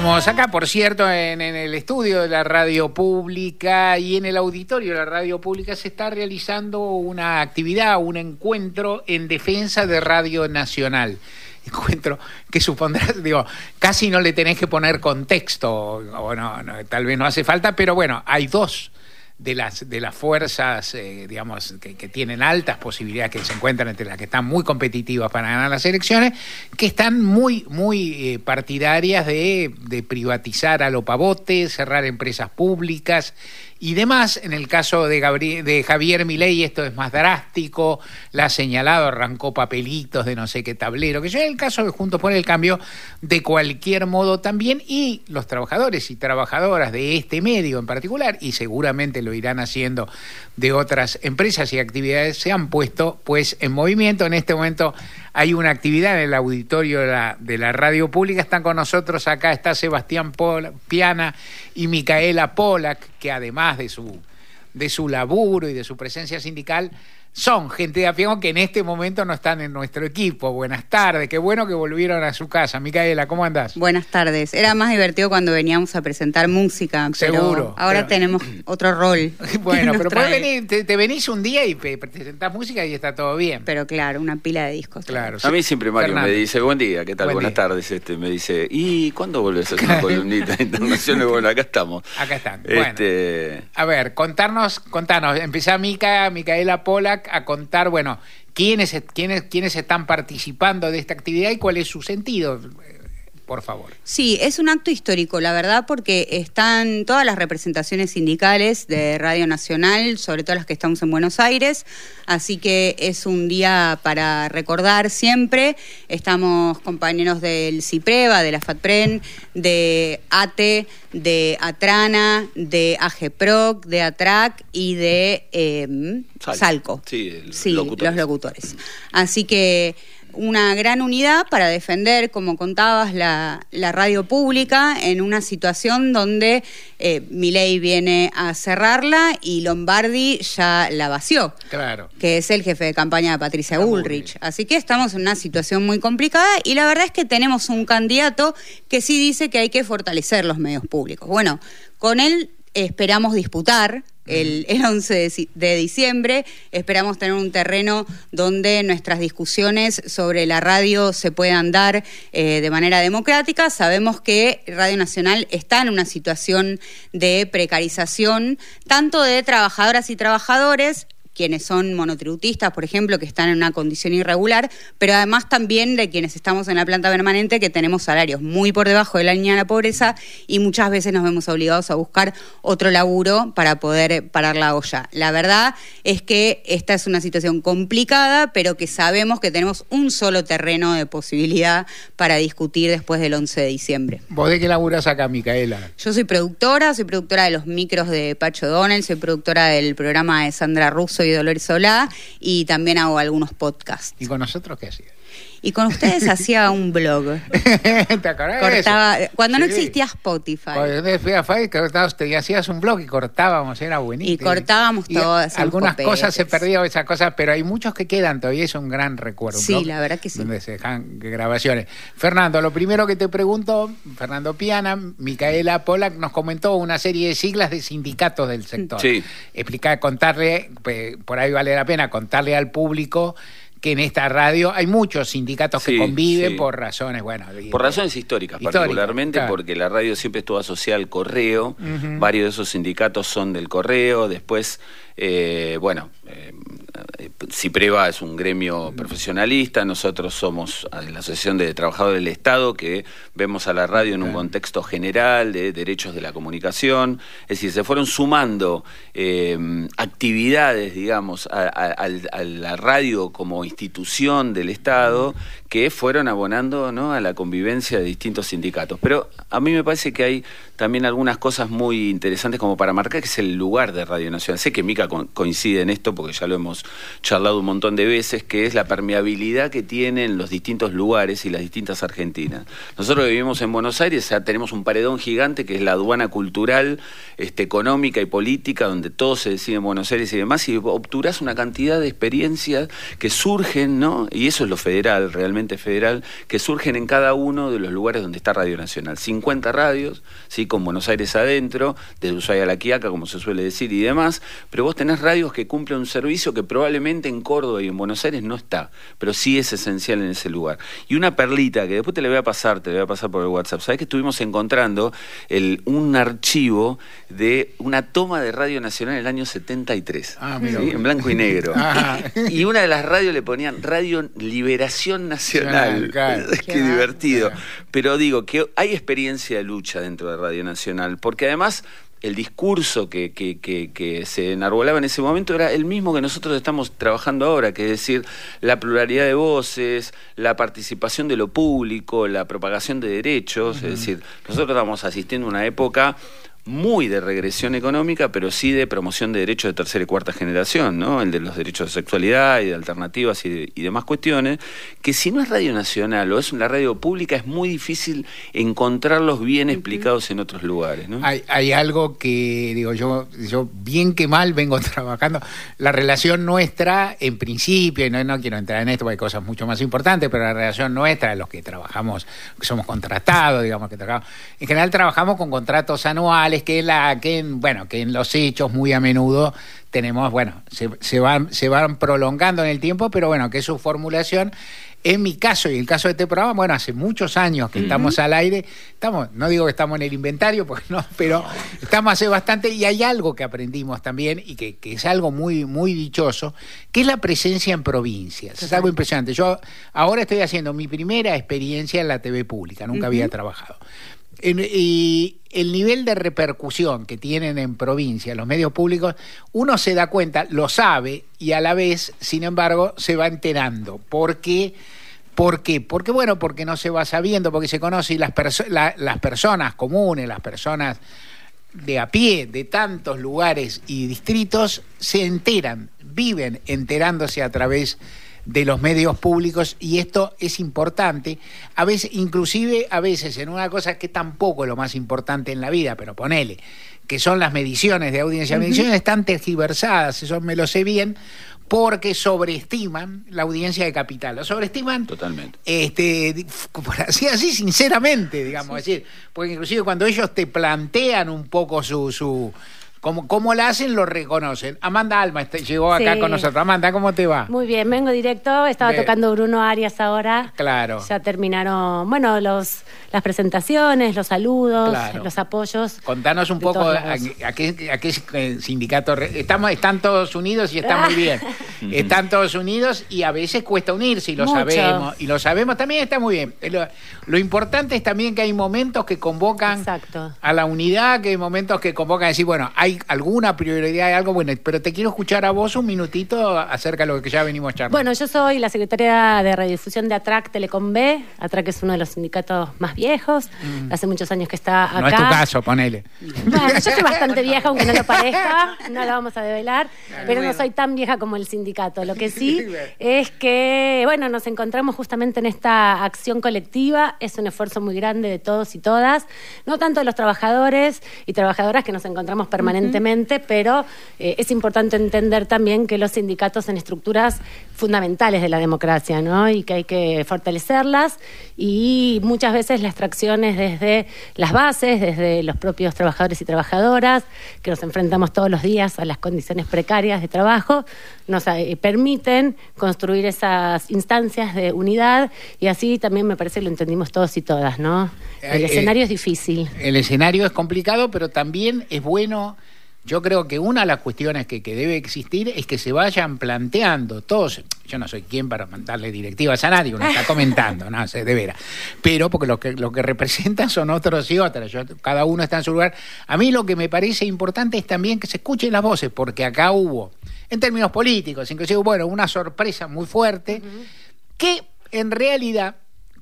Acá, por cierto, en, el estudio de la radio pública y en el auditorio de la radio pública se está realizando una actividad, un encuentro en defensa de Radio Nacional. Encuentro que supondrás, digo, casi no le tenés que poner contexto, o no, tal vez no hace falta, pero bueno, hay dos de las, de las fuerzas, eh, digamos, que, tienen altas posibilidades, que se encuentran entre las que están muy competitivas para ganar las elecciones, que están muy, muy eh, partidarias de, de privatizar a lo pavote, cerrar empresas públicas y demás. En el caso de, Javier Milei esto es más drástico, la ha señalado, arrancó papelitos de no sé qué tablero, que yo en el caso de Juntos por el Cambio, de cualquier modo también, y los trabajadores y trabajadoras de este medio en particular, y seguramente lo irán haciendo de otras empresas y actividades, se han puesto pues en movimiento. En este momento hay una actividad en el auditorio de la radio pública. Están con nosotros acá, está Sebastián Piana y Micaela Polak, que además de su, de su laburo y de su presencia sindical, son gente de Afiego que en este momento no están en nuestro equipo. Buenas tardes, qué bueno que volvieron a su casa. Micaela, ¿cómo andás? Buenas tardes. Era más divertido cuando veníamos a presentar música. Seguro. ahora tenemos otro rol. Bueno, pero venir, te, venís un día y presentás música y está todo bien. Pero claro, una pila de discos. Claro. A mí siempre Mario me dice, buen día, ¿qué tal? Buenas tardes. Este, me dice, ¿y cuándo volvés a hacer una columnita internacional? bueno, acá estamos. Acá están. Este... a ver, contarnos, contanos. Empezá Mica, Micaela Polak a contar, bueno, quiénes, quiénes, quiénes están participando de esta actividad y cuál es su sentido por favor. Sí, es un acto histórico, la verdad, porque están todas las representaciones sindicales de Radio Nacional, sobre todo las que estamos en Buenos Aires, así que es un día para recordar siempre. Estamos compañeros del CIPREVA, de la FATPREN, de ATE, de ATRANA, de AGEPROC, de ATRAC y de em, Salco. Sí, los locutores. Así que una gran unidad para defender, como contabas, la, radio pública en una situación donde eh, Milei viene a cerrarla y Lombardi ya la vació. Claro. Que es el jefe de campaña de Patricia Bullrich. Así que estamos en una situación muy complicada y la verdad es que tenemos un candidato que sí dice que hay que fortalecer los medios públicos. Bueno, con él esperamos disputar el, 11 de, diciembre. Esperamos tener un terreno donde nuestras discusiones sobre la radio se puedan dar eh, de manera democrática. Sabemos que Radio Nacional está en una situación de precarización tanto de trabajadoras y trabajadores quienes son monotributistas, por ejemplo, que están en una condición irregular, pero además también de quienes estamos en la planta permanente que tenemos salarios muy por debajo de la línea de la pobreza y muchas veces nos vemos obligados a buscar otro laburo para poder parar la olla. La verdad es que esta es una situación complicada, pero que sabemos que tenemos un solo terreno de posibilidad para discutir después del 11 de diciembre. ¿Vos de qué laburas acá, Micaela? Yo soy productora, soy productora de los micros de Pacho Donel, soy productora del programa de Sandra Russo y Dolores Solá y también hago algunos podcasts. ¿Y con nosotros qué hacías? Y con ustedes hacía un blog. ¿Te acordás Cortaba, Cuando no existía Spotify. Cuando fui a te hacías un blog y cortábamos, era buenísimo. Y cortábamos todas. Algunas cosas se perdieron, esas cosas, pero hay muchos que quedan todavía, es un gran recuerdo. Sí, la verdad que sí. Donde se dejan grabaciones. Fernando, lo primero que te pregunto, Fernando Piana, Micaela Polak nos comentó una serie de siglas de sindicatos del sector. Sí. Explicar, contarle, por ahí vale la pena contarle al público que en esta radio hay muchos sindicatos que conviven por razones, bueno. Por razones históricas, particularmente porque la radio siempre estuvo asociada al correo, varios de esos sindicatos son del correo, después, eh, bueno, eh, Cipreva es un gremio profesionalista, nosotros somos la Asociación de Trabajadores del Estado que vemos a la radio en un contexto general de derechos de la comunicación, es decir, se fueron sumando em, actividades, digamos, a, la radio como institución del Estado que fueron abonando ¿no? a la convivencia de distintos sindicatos. Pero a mí me parece que hay también algunas cosas muy interesantes como para marcar que es el lugar de Radio Nacional. Sé que Mica coincide en esto porque ya lo hemos charlado un montón de veces, que es la permeabilidad que tienen los distintos lugares y las distintas Argentinas. Nosotros vivimos en Buenos Aires, ya tenemos un paredón gigante que es la aduana cultural, este, económica y política, donde todo se decide en Buenos Aires y demás, y obturás una cantidad de experiencias que surgen, ¿no? Y eso es lo federal, realmente federal, que surgen en cada uno de los lugares donde está Radio Nacional. 50 radios, ¿sí? Con Buenos Aires adentro, desde Ushuaia a la Quiaca, como se suele decir, y demás, pero vos tenés radios que cumplen un servicio que probablemente en Córdoba y en Buenos Aires no está, pero sí es esencial en ese lugar. Y una perlita que después te le voy a pasar, te le voy a pasar por el WhatsApp. ¿Sabés que estuvimos encontrando el, un archivo de una toma de Radio Nacional en el año 73, ah, en blanco y negro? Ah. Y, una de las radios le ponían Radio Liberación Nacional. Qué, divertido. Pero digo que hay experiencia de lucha dentro de Radio Nacional, porque además el discurso que, que, que, se enarbolaba en ese momento era el mismo que nosotros estamos trabajando ahora, que es decir, la pluralidad de voces, la participación de lo público, la propagación de derechos, es decir, nosotros estamos asistiendo a una época muy de regresión económica, pero sí de promoción de derechos de tercera y cuarta generación, ¿no? El de los derechos de sexualidad y de alternativas y, demás cuestiones, que si no es radio nacional o es una radio pública, es muy difícil encontrarlos bien explicados en otros lugares, ¿no? Hay, hay algo que, digo, yo, yo bien que mal vengo trabajando, la relación nuestra, en principio, y no, no quiero entrar en esto, porque hay cosas mucho más importantes, pero la relación nuestra, los que trabajamos, que somos contratados, digamos, que trabajamos, en general trabajamos con contratos anuales, que la que en, bueno que en los hechos muy a menudo tenemos bueno se, se, van se van prolongando en el tiempo pero bueno que su formulación. En mi caso y el caso de este programa, bueno, hace muchos años que estamos al aire, estamos, no digo que estamos en el inventario, porque no, pero estamos hace bastante y hay algo que aprendimos también y que, es algo muy, muy dichoso, que es la presencia en provincias. Es algo impresionante. Yo ahora estoy haciendo mi primera experiencia en la TV pública, nunca había trabajado y el nivel de repercusión que tienen en provincia los medios públicos, uno se da cuenta, lo sabe y a la vez, sin embargo, se va enterando. ¿Por qué? ¿Por qué? Porque, bueno, porque no se va sabiendo, porque se conoce y las, las personas comunes, las personas de a pie de tantos lugares y distritos se enteran, viven enterándose a través de de los medios públicos y esto es importante, a veces, inclusive a veces en una cosa que tampoco es lo más importante en la vida, pero ponele, que son las mediciones de audiencia, las mediciones están tergiversadas, eso me lo sé bien, porque sobreestiman la audiencia de capital. Lo sobreestiman. Totalmente. Este, así, así sinceramente, digamos. decir, porque inclusive cuando ellos te plantean un poco su, su como, como la hacen, lo reconocen. Amanda Alma llegó acá con nosotros. Amanda, ¿cómo te va? Muy bien, vengo directo. Estaba tocando Bruno Arias ahora. Claro. Ya terminaron, bueno, los, las presentaciones, los saludos, los apoyos. Contanos un poco a, qué, a, qué, sindicato. Estamos, están todos unidos y está muy bien. están todos unidos y a veces cuesta unirse y lo sabemos. Y lo sabemos también está muy bien. Lo, lo, importante es también que hay momentos que convocan a la unidad, que hay momentos que convocan a decir, bueno, hay alguna prioridad, hay algo bueno, pero te quiero escuchar a vos un minutito acerca de lo que ya venimos charlando. Bueno, yo soy la secretaria de radiodifusión de ATRAC Telecom B. ATRAC es uno de los sindicatos más viejos, mm. hace muchos años que está acá. No es tu caso, ponele. Bueno, yo soy bastante vieja, aunque no lo parezca, no lo vamos a develar, pero no soy tan vieja como el sindicato. Lo que sí es que, bueno, nos encontramos justamente en esta acción colectiva, es un esfuerzo muy grande de todos y todas, no tanto de los trabajadores y trabajadoras que nos encontramos permanentemente pero eh, es importante entender también que los sindicatos son estructuras fundamentales de la democracia, ¿no? Y que hay que fortalecerlas y muchas veces la extracción es desde las bases, desde los propios trabajadores y trabajadoras, que nos enfrentamos todos los días a las condiciones precarias de trabajo, nos eh, permiten construir esas instancias de unidad y así también me parece que lo entendimos todos y todas, ¿no? El eh, escenario es difícil. El escenario es complicado, pero también es bueno yo creo que una de las cuestiones que, debe existir es que se vayan planteando todos, yo no soy quien para mandarle directivas a nadie, uno está comentando, no sé, de veras, pero porque lo que, lo que representan son otros y otras, cada uno está en su lugar. A mí lo que me parece importante es también que se escuchen las voces, porque acá hubo, en términos políticos, inclusive, bueno, una sorpresa muy fuerte, que en realidad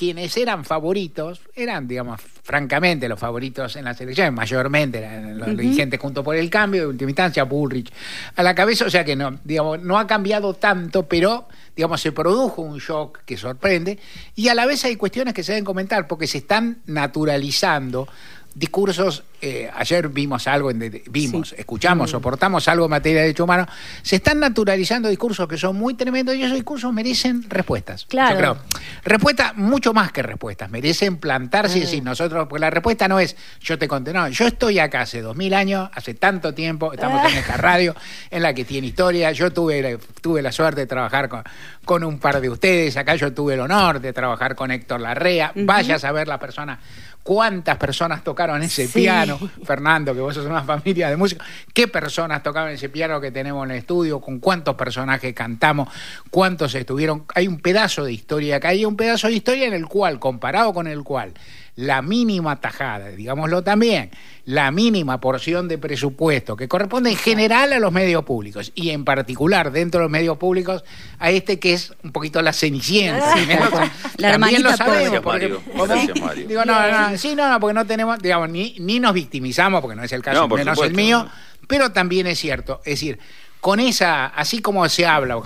quienes eran favoritos eran, digamos, francamente, los favoritos en las elecciones, mayormente los dirigentes junto por el cambio, de última instancia, Bullrich a la cabeza, o sea que no, digamos, no ha cambiado tanto, pero digamos, se produjo un shock que sorprende, y a la vez hay cuestiones que se deben comentar, porque se están naturalizando discursos, eh, ayer vimos algo, vimos, escuchamos, soportamos algo en materia de derechos humanos, se están naturalizando discursos que son muy tremendos y esos discursos merecen respuestas. Claro. Yo creo. Respuestas mucho más que respuestas, merecen plantarse y decir nosotros, porque la respuesta no es yo te conté, no, yo estoy acá hace dos mil años, hace tanto tiempo, estamos en esta radio en la que tiene historia, yo tuve, tuve la suerte de trabajar con, con un par de ustedes, acá yo tuve el honor de trabajar con Héctor Larrea, vaya a saber la persona cuántas personas tocaron ese piano, Fernando, que vos sos una familia de músicos, qué personas tocaron ese piano que tenemos en el estudio, con cuántos personajes cantamos, cuántos estuvieron. Hay un pedazo de historia acá, hay un pedazo de historia en el cual, comparado con el cual, la mínima tajada, digámoslo también, la mínima porción de presupuesto que corresponde en general a los medios públicos y en particular dentro de los medios públicos a este que es un poquito la cenicienta. la también lo sabemos. Mario. Digo, no, no, sí, no, no, porque no tenemos, digamos, ni, ni nos victimizamos, porque no es el caso, menos el mío, pero también es cierto, es decir, con esa, así como se habla,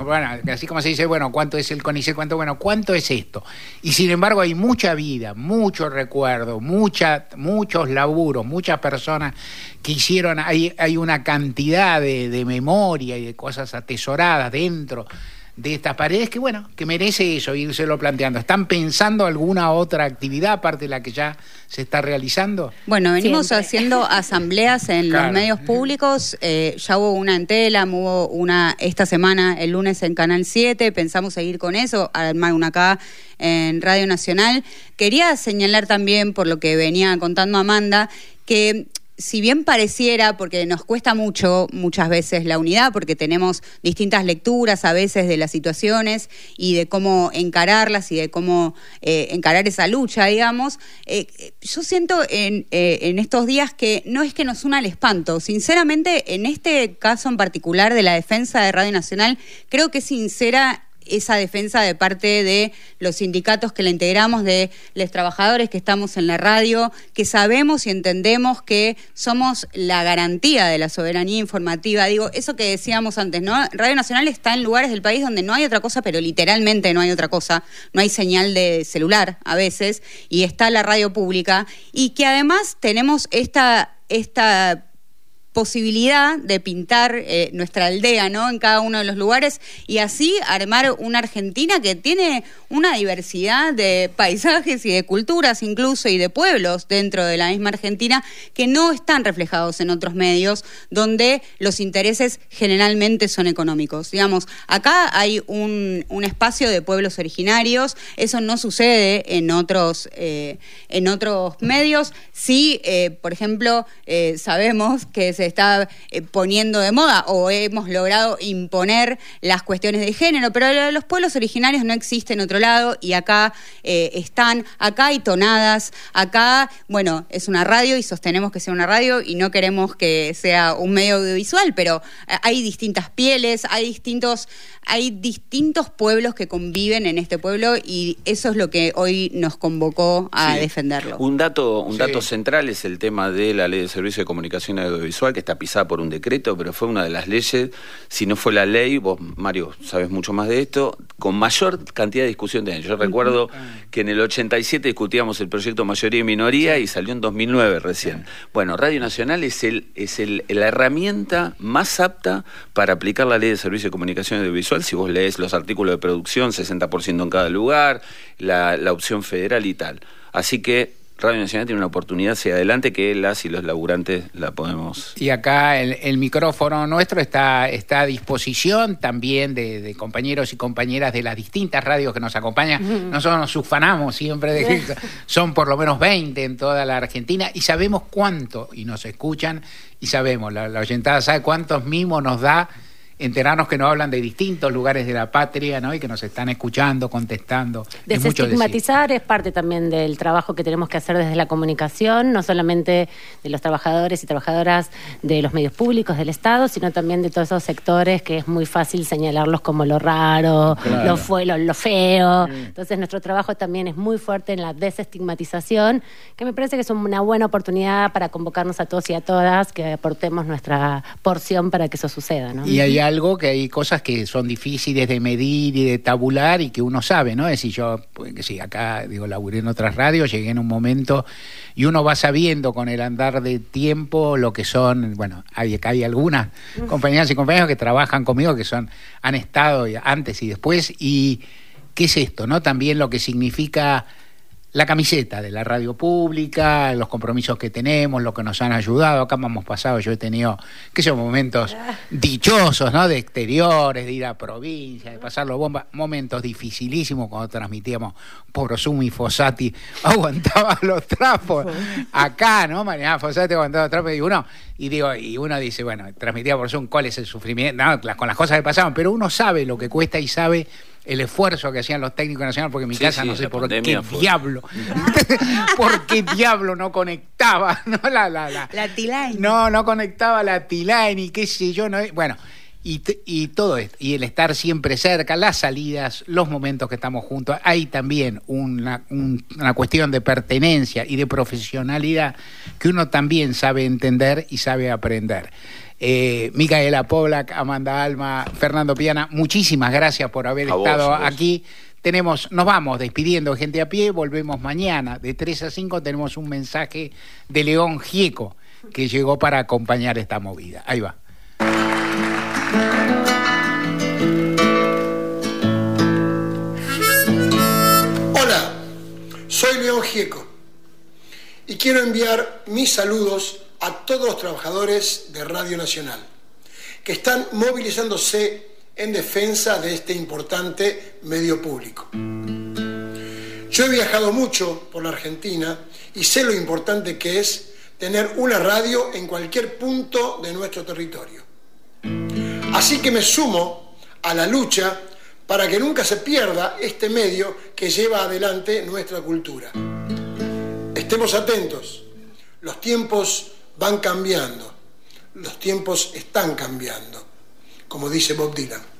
así como se dice, bueno, ¿cuánto es el CONICET? ¿Cuánto, bueno, cuánto es esto? Y sin embargo hay mucha vida, mucho recuerdo, mucha, muchos laburos, muchas personas que hicieron, hay, hay una cantidad de, de memoria y de cosas atesoradas dentro de estas paredes que, bueno, que merece eso, lo planteando. ¿Están pensando alguna otra actividad aparte de la que ya se está realizando? Bueno, venimos haciendo asambleas en los medios públicos. Eh, ya hubo una en Telam, hubo una esta semana, el lunes en Canal 7. Pensamos seguir con eso, armar una acá en Radio Nacional. Quería señalar también, por lo que venía contando Amanda, que si bien pareciera, porque nos cuesta mucho muchas veces la unidad, porque tenemos distintas lecturas a veces de las situaciones y de cómo encararlas y de cómo eh, encarar esa lucha, digamos, eh, yo siento en, eh, en, estos días que no es que nos una el espanto. Sinceramente, en este caso en particular de la defensa de Radio Nacional, creo que sincera esa defensa de parte de los sindicatos que la integramos, de los trabajadores que estamos en la radio, que sabemos y entendemos que somos la garantía de la soberanía informativa. Digo, eso que decíamos antes, ¿no? Radio Nacional está en lugares del país donde no hay otra cosa, pero literalmente no hay otra cosa. No hay señal de celular a veces, y está la radio pública, y que además tenemos esta, esta posibilidad de pintar eh, nuestra aldea, ¿no? En cada uno de los lugares y así armar una Argentina que tiene una diversidad de paisajes y de culturas incluso y de pueblos dentro de la misma Argentina que no están reflejados en otros medios donde los intereses generalmente son económicos. Digamos, acá hay un, espacio de pueblos originarios, eso no sucede en otros, eh, en otros medios. Sí, eh, por ejemplo, sabemos que se está eh, poniendo de moda o hemos logrado imponer las cuestiones de género, pero los pueblos originarios no existen en otro lado y acá eh, están, acá hay tonadas, acá, bueno, es una radio y sostenemos que sea una radio y no queremos que sea un medio audiovisual, pero eh, hay distintas pieles, hay distintos, hay distintos pueblos que conviven en este pueblo y eso es lo que hoy nos convocó a defenderlo. Un dato, un dato central es el tema de la ley de servicio de comunicación audiovisual que está pisada por un decreto, pero fue una de las leyes, si no fue la ley, vos Mario sabes mucho más de esto, con mayor cantidad de discusión de Yo recuerdo que en el 87 discutíamos el proyecto mayoría y minoría y salió en 2009 recién. Bueno, Radio Nacional es el es el, la herramienta más apta para aplicar la ley de servicio de comunicación audiovisual. Si vos lees los artículos de producción, 60% en cada lugar, la, la opción federal y tal. Así que Radio Nacional tiene una oportunidad hacia adelante que las y los laburantes la podemos. Y acá el, micrófono nuestro está, está a disposición también de, compañeros y compañeras de las distintas radios que nos acompañan. Nosotros nos ufanamos siempre de que son por lo menos 20 en toda la Argentina y sabemos cuánto, y nos escuchan, y sabemos, la, la oyentada sabe cuántos mimos nos da enterarnos que nos hablan de distintos lugares de la patria, ¿no? Y que nos están escuchando, contestando. Desestigmatizar es, parte también del trabajo que tenemos que hacer desde la comunicación, no solamente de los trabajadores y trabajadoras de los medios públicos del Estado, sino también de todos esos sectores que es muy fácil señalarlos como lo raro, lo, fue, lo, feo. Entonces nuestro trabajo también es muy fuerte en la desestigmatización, que me parece que es una buena oportunidad para convocarnos a todos y a todas que aportemos nuestra porción para que eso suceda. ¿no? Y hay algo que hay cosas que son difíciles de medir y de tabular y que uno sabe, ¿no? Es decir, yo, pues, que sí, acá, digo, laburé en otras radios, llegué en un momento y uno va sabiendo con el andar de tiempo lo que son, bueno, hay, acá hay algunas compañeras y compañeros que trabajan conmigo que son, han estado antes y después y qué es esto, ¿no? También lo que significa la camiseta de la radio pública, los compromisos que tenemos, lo que nos han ayudado. Acá hemos pasado, yo he tenido, qué sé, momentos dichosos, ¿no? De exteriores, de ir a provincia, de pasarlo bomba, momentos dificilísimos cuando transmitíamos por Zoom y Fossati aguantaba los trapos. Acá, ¿no? María Fossati aguantaba los trapos y uno, y digo, y uno dice, bueno, transmitía por Zoom, ¿cuál es el sufrimiento? con las cosas que pasaban, pero uno sabe lo que cuesta y sabe el esfuerzo que hacían los técnicos nacionales, porque en mi casa no sé por qué diablo, por qué diablo no conectaba, ¿no? La, la, la, T-Line. No, no conectaba la T-Line y qué sé yo, no, bueno. Y, y, todo esto, y el estar siempre cerca, las salidas, los momentos que estamos juntos, hay también una, una cuestión de pertenencia y de profesionalidad que uno también sabe entender y sabe aprender. Eh, Micaela Poblak, Amanda Alma, Fernando Piana, muchísimas gracias por haber estado aquí. Tenemos, nos vamos despidiendo gente a pie, volvemos mañana de 3 a 5, tenemos un mensaje de León Gieco que llegó para acompañar esta movida. Ahí va. Hola, soy León Gieco y quiero enviar mis saludos a todos los trabajadores de Radio Nacional, que están movilizándose en defensa de este importante medio público. Yo he viajado mucho por la Argentina y sé lo importante que es tener una radio en cualquier punto de nuestro territorio. Así que me sumo a la lucha para que nunca se pierda este medio que lleva adelante nuestra cultura. Estemos atentos. Los tiempos van cambiando, los tiempos están cambiando, como dice Bob Dylan.